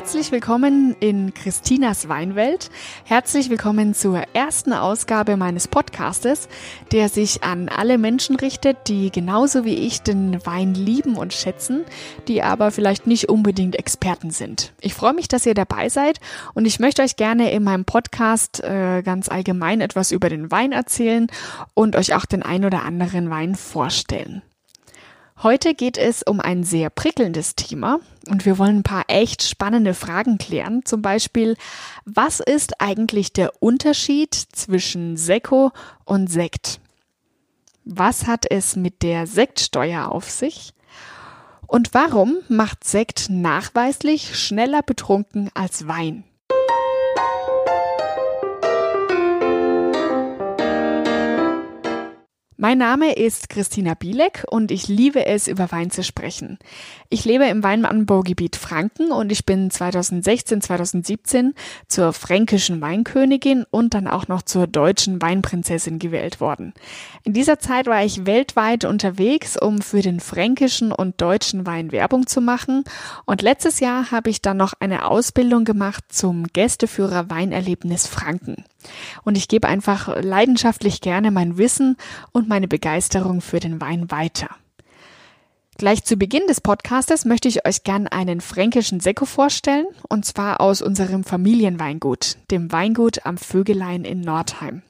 Herzlich willkommen in Christinas Weinwelt. Herzlich willkommen zur ersten Ausgabe meines Podcastes, der sich an alle Menschen richtet, die genauso wie ich den Wein lieben und schätzen, die aber vielleicht nicht unbedingt Experten sind. Ich freue mich, dass ihr dabei seid und ich möchte euch gerne in meinem Podcast äh, ganz allgemein etwas über den Wein erzählen und euch auch den ein oder anderen Wein vorstellen. Heute geht es um ein sehr prickelndes Thema und wir wollen ein paar echt spannende Fragen klären. Zum Beispiel, was ist eigentlich der Unterschied zwischen Sekko und Sekt? Was hat es mit der Sektsteuer auf sich? Und warum macht Sekt nachweislich schneller betrunken als Wein? Mein Name ist Christina Bielek und ich liebe es, über Wein zu sprechen. Ich lebe im Weinanbaugebiet Franken und ich bin 2016, 2017 zur fränkischen Weinkönigin und dann auch noch zur deutschen Weinprinzessin gewählt worden. In dieser Zeit war ich weltweit unterwegs, um für den fränkischen und deutschen Wein Werbung zu machen und letztes Jahr habe ich dann noch eine Ausbildung gemacht zum Gästeführer Weinerlebnis Franken. Und ich gebe einfach leidenschaftlich gerne mein Wissen und meine Begeisterung für den Wein weiter. Gleich zu Beginn des Podcastes möchte ich euch gern einen fränkischen Sekko vorstellen, und zwar aus unserem Familienweingut, dem Weingut am Vögelein in Nordheim.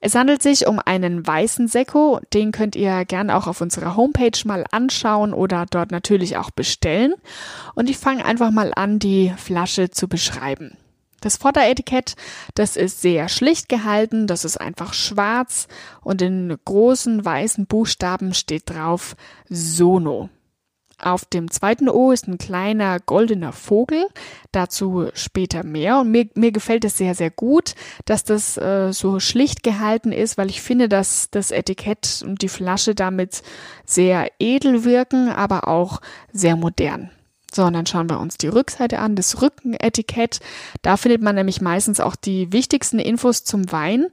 Es handelt sich um einen weißen Sekko, den könnt ihr gern auch auf unserer Homepage mal anschauen oder dort natürlich auch bestellen. Und ich fange einfach mal an, die Flasche zu beschreiben. Das Vorderetikett, das ist sehr schlicht gehalten, das ist einfach schwarz und in großen weißen Buchstaben steht drauf Sono. Auf dem zweiten O ist ein kleiner goldener Vogel, dazu später mehr. Und mir, mir gefällt es sehr, sehr gut, dass das äh, so schlicht gehalten ist, weil ich finde, dass das Etikett und die Flasche damit sehr edel wirken, aber auch sehr modern. So, und dann schauen wir uns die Rückseite an, das Rückenetikett. Da findet man nämlich meistens auch die wichtigsten Infos zum Wein.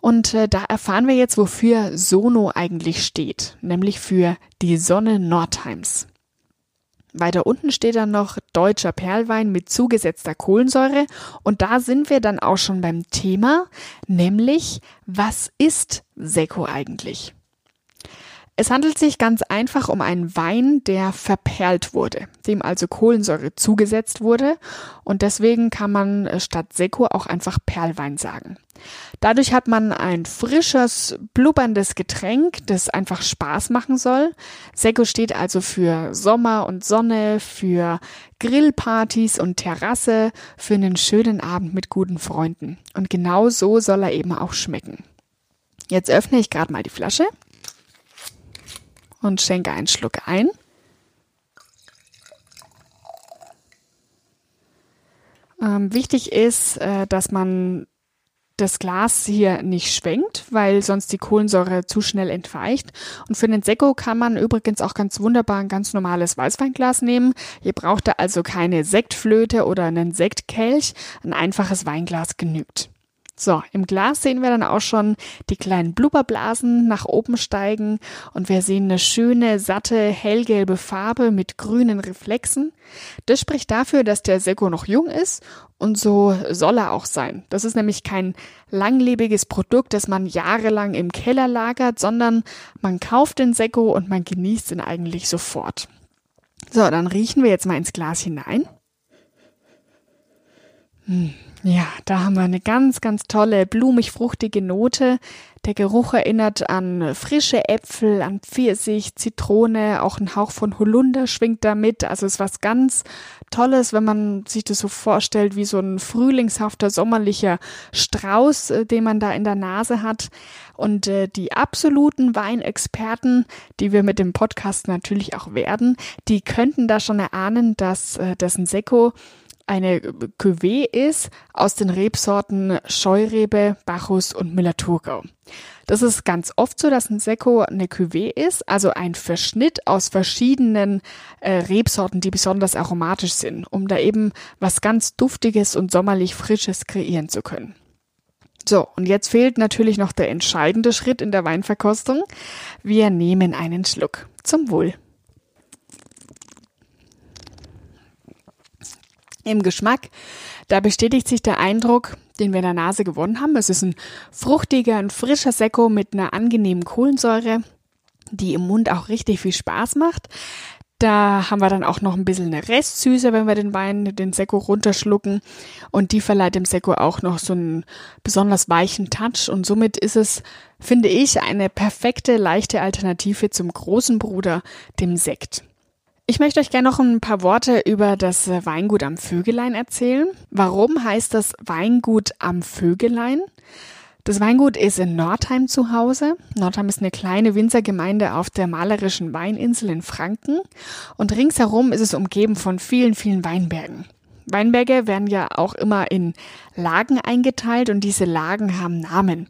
Und äh, da erfahren wir jetzt, wofür Sono eigentlich steht, nämlich für die Sonne Nordheims. Weiter unten steht dann noch deutscher Perlwein mit zugesetzter Kohlensäure. Und da sind wir dann auch schon beim Thema, nämlich was ist Sekko eigentlich? Es handelt sich ganz einfach um einen Wein, der verperlt wurde, dem also Kohlensäure zugesetzt wurde und deswegen kann man äh, statt Sekko auch einfach Perlwein sagen. Dadurch hat man ein frisches, blubberndes Getränk, das einfach Spaß machen soll. Sekko steht also für Sommer und Sonne, für Grillpartys und Terrasse, für einen schönen Abend mit guten Freunden. Und genau so soll er eben auch schmecken. Jetzt öffne ich gerade mal die Flasche und schenke einen Schluck ein. Ähm, wichtig ist, äh, dass man das Glas hier nicht schwenkt, weil sonst die Kohlensäure zu schnell entweicht. Und für den Sekko kann man übrigens auch ganz wunderbar ein ganz normales Weißweinglas nehmen. Ihr braucht da also keine Sektflöte oder einen Sektkelch. Ein einfaches Weinglas genügt. So, im Glas sehen wir dann auch schon die kleinen Blubberblasen nach oben steigen und wir sehen eine schöne, satte, hellgelbe Farbe mit grünen Reflexen. Das spricht dafür, dass der Sekko noch jung ist und so soll er auch sein. Das ist nämlich kein langlebiges Produkt, das man jahrelang im Keller lagert, sondern man kauft den Sekko und man genießt ihn eigentlich sofort. So, dann riechen wir jetzt mal ins Glas hinein. Hm, ja, da haben wir eine ganz, ganz tolle, blumig-fruchtige Note. Der Geruch erinnert an frische Äpfel, an Pfirsich, Zitrone, auch ein Hauch von Holunder schwingt da mit. Also es ist was ganz Tolles, wenn man sich das so vorstellt, wie so ein frühlingshafter, sommerlicher Strauß, äh, den man da in der Nase hat. Und äh, die absoluten Weinexperten, die wir mit dem Podcast natürlich auch werden, die könnten da schon erahnen, dass äh, das ein Sekko eine Cuvée ist aus den Rebsorten Scheurebe, Bacchus und Müller-Thurgau. Das ist ganz oft so, dass ein Sekko eine Cuvée ist, also ein Verschnitt aus verschiedenen äh, Rebsorten, die besonders aromatisch sind, um da eben was ganz Duftiges und sommerlich Frisches kreieren zu können. So, und jetzt fehlt natürlich noch der entscheidende Schritt in der Weinverkostung. Wir nehmen einen Schluck. Zum Wohl. Im Geschmack, da bestätigt sich der Eindruck, den wir in der Nase gewonnen haben. Es ist ein fruchtiger, ein frischer Sekko mit einer angenehmen Kohlensäure, die im Mund auch richtig viel Spaß macht. Da haben wir dann auch noch ein bisschen eine Restsüße, wenn wir den Wein, den Sekko runterschlucken. Und die verleiht dem Sekko auch noch so einen besonders weichen Touch. Und somit ist es, finde ich, eine perfekte, leichte Alternative zum großen Bruder, dem Sekt. Ich möchte euch gerne noch ein paar Worte über das Weingut am Vögelein erzählen. Warum heißt das Weingut am Vögelein? Das Weingut ist in Nordheim zu Hause. Nordheim ist eine kleine Winzergemeinde auf der malerischen Weininsel in Franken und ringsherum ist es umgeben von vielen, vielen Weinbergen. Weinberge werden ja auch immer in Lagen eingeteilt und diese Lagen haben Namen.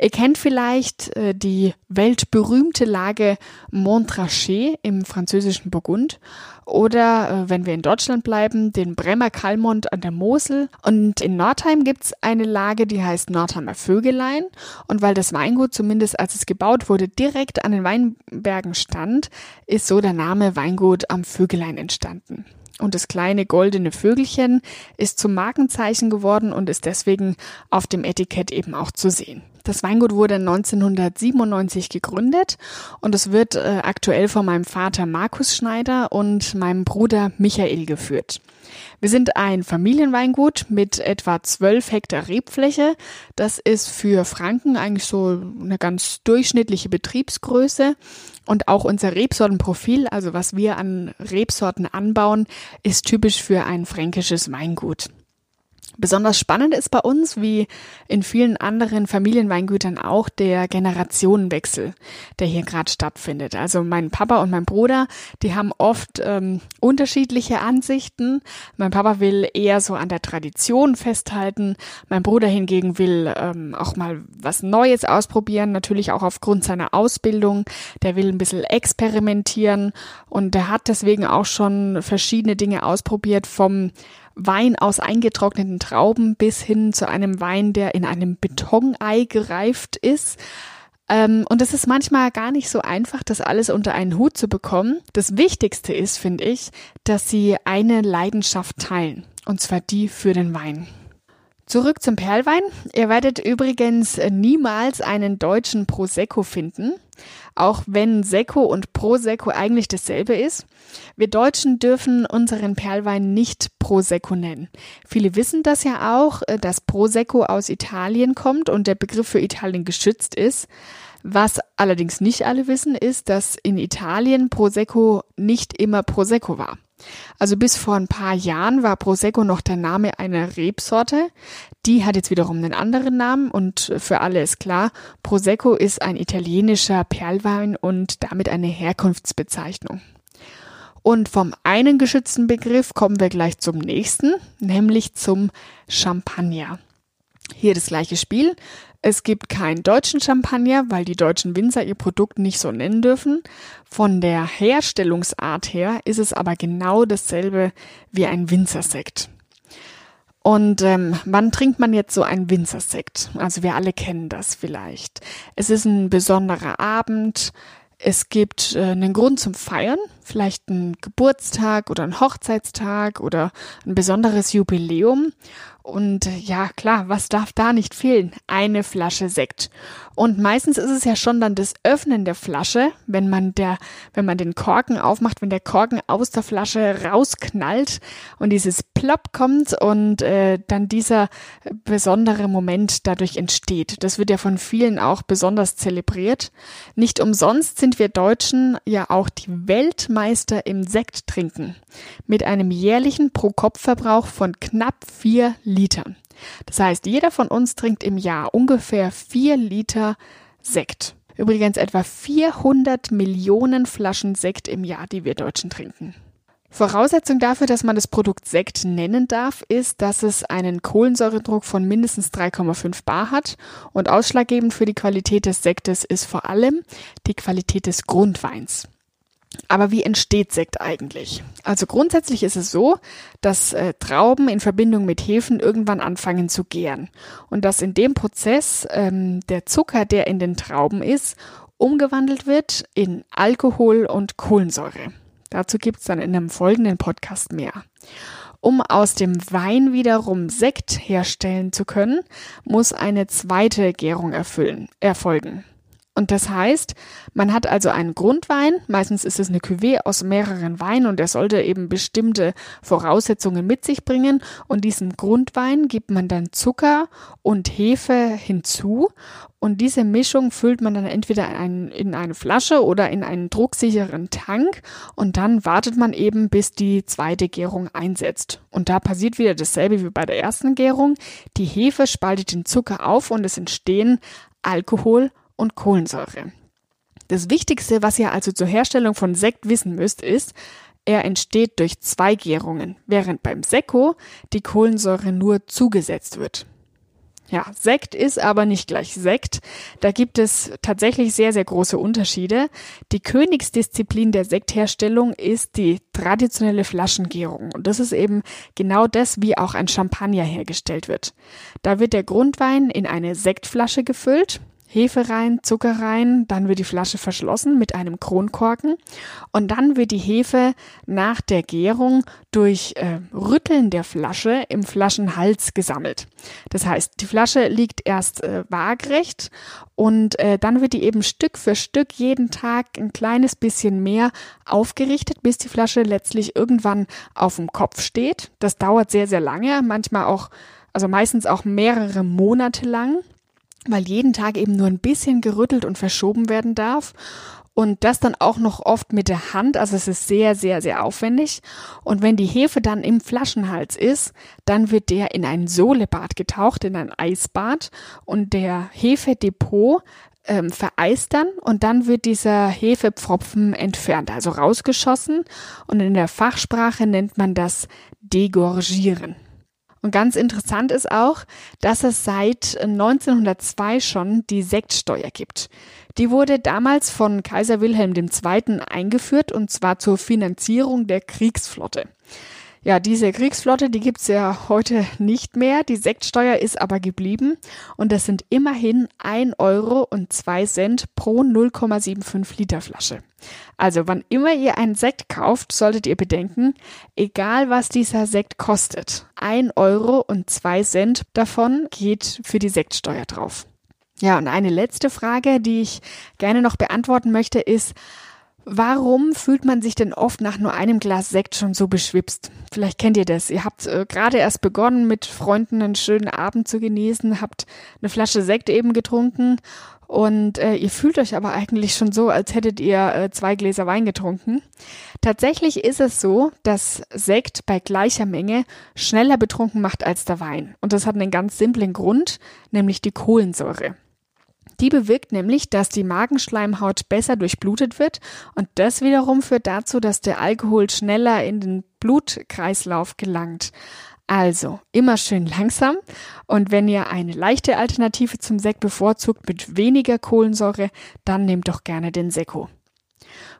Ihr kennt vielleicht äh, die weltberühmte Lage Montrachet im französischen Burgund oder, äh, wenn wir in Deutschland bleiben, den Bremer Kalmont an der Mosel. Und in Nordheim gibt's eine Lage, die heißt Nordheimer Vögelein. Und weil das Weingut zumindest als es gebaut wurde direkt an den Weinbergen stand, ist so der Name Weingut am Vögelein entstanden. Und das kleine goldene Vögelchen ist zum Markenzeichen geworden und ist deswegen auf dem Etikett eben auch zu sehen. Das Weingut wurde 1997 gegründet und es wird äh, aktuell von meinem Vater Markus Schneider und meinem Bruder Michael geführt. Wir sind ein Familienweingut mit etwa 12 Hektar Rebfläche. Das ist für Franken eigentlich so eine ganz durchschnittliche Betriebsgröße. Und auch unser Rebsortenprofil, also was wir an Rebsorten anbauen, ist typisch für ein fränkisches Weingut. Besonders spannend ist bei uns, wie in vielen anderen Familienweingütern auch, der Generationenwechsel, der hier gerade stattfindet. Also mein Papa und mein Bruder, die haben oft ähm, unterschiedliche Ansichten. Mein Papa will eher so an der Tradition festhalten. Mein Bruder hingegen will ähm, auch mal was Neues ausprobieren, natürlich auch aufgrund seiner Ausbildung. Der will ein bisschen experimentieren und der hat deswegen auch schon verschiedene Dinge ausprobiert vom Wein aus eingetrockneten Trauben bis hin zu einem Wein, der in einem Betonei gereift ist. Ähm, und es ist manchmal gar nicht so einfach, das alles unter einen Hut zu bekommen. Das Wichtigste ist, finde ich, dass sie eine Leidenschaft teilen. Und zwar die für den Wein. Zurück zum Perlwein. Ihr werdet übrigens niemals einen deutschen Prosecco finden, auch wenn Secco und Prosecco eigentlich dasselbe ist. Wir Deutschen dürfen unseren Perlwein nicht Prosecco nennen. Viele wissen das ja auch, dass Prosecco aus Italien kommt und der Begriff für Italien geschützt ist. Was allerdings nicht alle wissen, ist, dass in Italien Prosecco nicht immer Prosecco war. Also bis vor ein paar Jahren war Prosecco noch der Name einer Rebsorte. Die hat jetzt wiederum einen anderen Namen und für alle ist klar, Prosecco ist ein italienischer Perlwein und damit eine Herkunftsbezeichnung. Und vom einen geschützten Begriff kommen wir gleich zum nächsten, nämlich zum Champagner. Hier das gleiche Spiel. Es gibt keinen deutschen Champagner, weil die deutschen Winzer ihr Produkt nicht so nennen dürfen. Von der Herstellungsart her ist es aber genau dasselbe wie ein Winzersekt. Und ähm, wann trinkt man jetzt so einen Winzersekt? Also wir alle kennen das vielleicht. Es ist ein besonderer Abend. Es gibt äh, einen Grund zum Feiern, vielleicht ein Geburtstag oder ein Hochzeitstag oder ein besonderes Jubiläum. Und ja, klar, was darf da nicht fehlen? Eine Flasche Sekt. Und meistens ist es ja schon dann das Öffnen der Flasche, wenn man der, wenn man den Korken aufmacht, wenn der Korken aus der Flasche rausknallt und dieses Plopp kommt und äh, dann dieser besondere Moment dadurch entsteht. Das wird ja von vielen auch besonders zelebriert. Nicht umsonst sind wir Deutschen ja auch die Weltmeister im Sekt trinken. Mit einem jährlichen Pro-Kopf-Verbrauch von knapp vier Litern. Das heißt, jeder von uns trinkt im Jahr ungefähr 4 Liter Sekt. Übrigens etwa 400 Millionen Flaschen Sekt im Jahr, die wir Deutschen trinken. Voraussetzung dafür, dass man das Produkt Sekt nennen darf, ist, dass es einen Kohlensäuredruck von mindestens 3,5 bar hat und ausschlaggebend für die Qualität des Sektes ist vor allem die Qualität des Grundweins. Aber wie entsteht Sekt eigentlich? Also grundsätzlich ist es so, dass äh, Trauben in Verbindung mit Hefen irgendwann anfangen zu gären und dass in dem Prozess ähm, der Zucker, der in den Trauben ist, umgewandelt wird in Alkohol und Kohlensäure. Dazu gibt es dann in einem folgenden Podcast mehr. Um aus dem Wein wiederum Sekt herstellen zu können, muss eine zweite Gärung erfüllen, erfolgen. Und das heißt, man hat also einen Grundwein, meistens ist es eine Cuvée aus mehreren Weinen und er sollte eben bestimmte Voraussetzungen mit sich bringen und diesem Grundwein gibt man dann Zucker und Hefe hinzu und diese Mischung füllt man dann entweder in, in eine Flasche oder in einen drucksicheren Tank und dann wartet man eben, bis die zweite Gärung einsetzt. Und da passiert wieder dasselbe wie bei der ersten Gärung. Die Hefe spaltet den Zucker auf und es entstehen Alkohol und Kohlensäure. Das Wichtigste, was ihr also zur Herstellung von Sekt wissen müsst, ist, er entsteht durch zwei Gärungen, während beim Sekko die Kohlensäure nur zugesetzt wird. Ja, Sekt ist aber nicht gleich Sekt. Da gibt es tatsächlich sehr, sehr große Unterschiede. Die Königsdisziplin der Sektherstellung ist die traditionelle Flaschengärung. Und das ist eben genau das, wie auch ein Champagner hergestellt wird. Da wird der Grundwein in eine Sektflasche gefüllt. Hefe rein, Zucker rein, dann wird die Flasche verschlossen mit einem Kronkorken und dann wird die Hefe nach der Gärung durch äh, Rütteln der Flasche im Flaschenhals gesammelt. Das heißt, die Flasche liegt erst äh, waagrecht und äh, dann wird die eben Stück für Stück jeden Tag ein kleines bisschen mehr aufgerichtet, bis die Flasche letztlich irgendwann auf dem Kopf steht. Das dauert sehr, sehr lange, manchmal auch, also meistens auch mehrere Monate lang weil jeden Tag eben nur ein bisschen gerüttelt und verschoben werden darf. Und das dann auch noch oft mit der Hand, also es ist sehr, sehr, sehr aufwendig. Und wenn die Hefe dann im Flaschenhals ist, dann wird der in ein Solebad getaucht, in ein Eisbad und der Hefedepot ähm, vereist dann und dann wird dieser Hefepfropfen entfernt, also rausgeschossen. Und in der Fachsprache nennt man das Degorgieren. Und ganz interessant ist auch, dass es seit 1902 schon die Sektsteuer gibt. Die wurde damals von Kaiser Wilhelm II. eingeführt und zwar zur Finanzierung der Kriegsflotte. Ja, diese Kriegsflotte, die gibt's ja heute nicht mehr. Die Sektsteuer ist aber geblieben und das sind immerhin ein Euro und zwei Cent pro 0,75 Liter Flasche. Also wann immer ihr einen Sekt kauft, solltet ihr bedenken, egal was dieser Sekt kostet, ein Euro und zwei Cent davon geht für die Sektsteuer drauf. Ja, und eine letzte Frage, die ich gerne noch beantworten möchte, ist, Warum fühlt man sich denn oft nach nur einem Glas Sekt schon so beschwipst? Vielleicht kennt ihr das. Ihr habt äh, gerade erst begonnen, mit Freunden einen schönen Abend zu genießen, habt eine Flasche Sekt eben getrunken und äh, ihr fühlt euch aber eigentlich schon so, als hättet ihr äh, zwei Gläser Wein getrunken. Tatsächlich ist es so, dass Sekt bei gleicher Menge schneller betrunken macht als der Wein. Und das hat einen ganz simplen Grund, nämlich die Kohlensäure. Die bewirkt nämlich, dass die Magenschleimhaut besser durchblutet wird und das wiederum führt dazu, dass der Alkohol schneller in den Blutkreislauf gelangt. Also immer schön langsam und wenn ihr eine leichte Alternative zum Sekt bevorzugt mit weniger Kohlensäure, dann nehmt doch gerne den Sekko.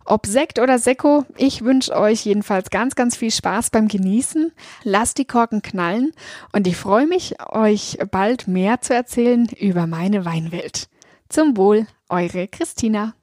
Ob Sekt oder Sekko, ich wünsche euch jedenfalls ganz, ganz viel Spaß beim Genießen. Lasst die Korken knallen und ich freue mich, euch bald mehr zu erzählen über meine Weinwelt. Zum Wohl, eure Christina.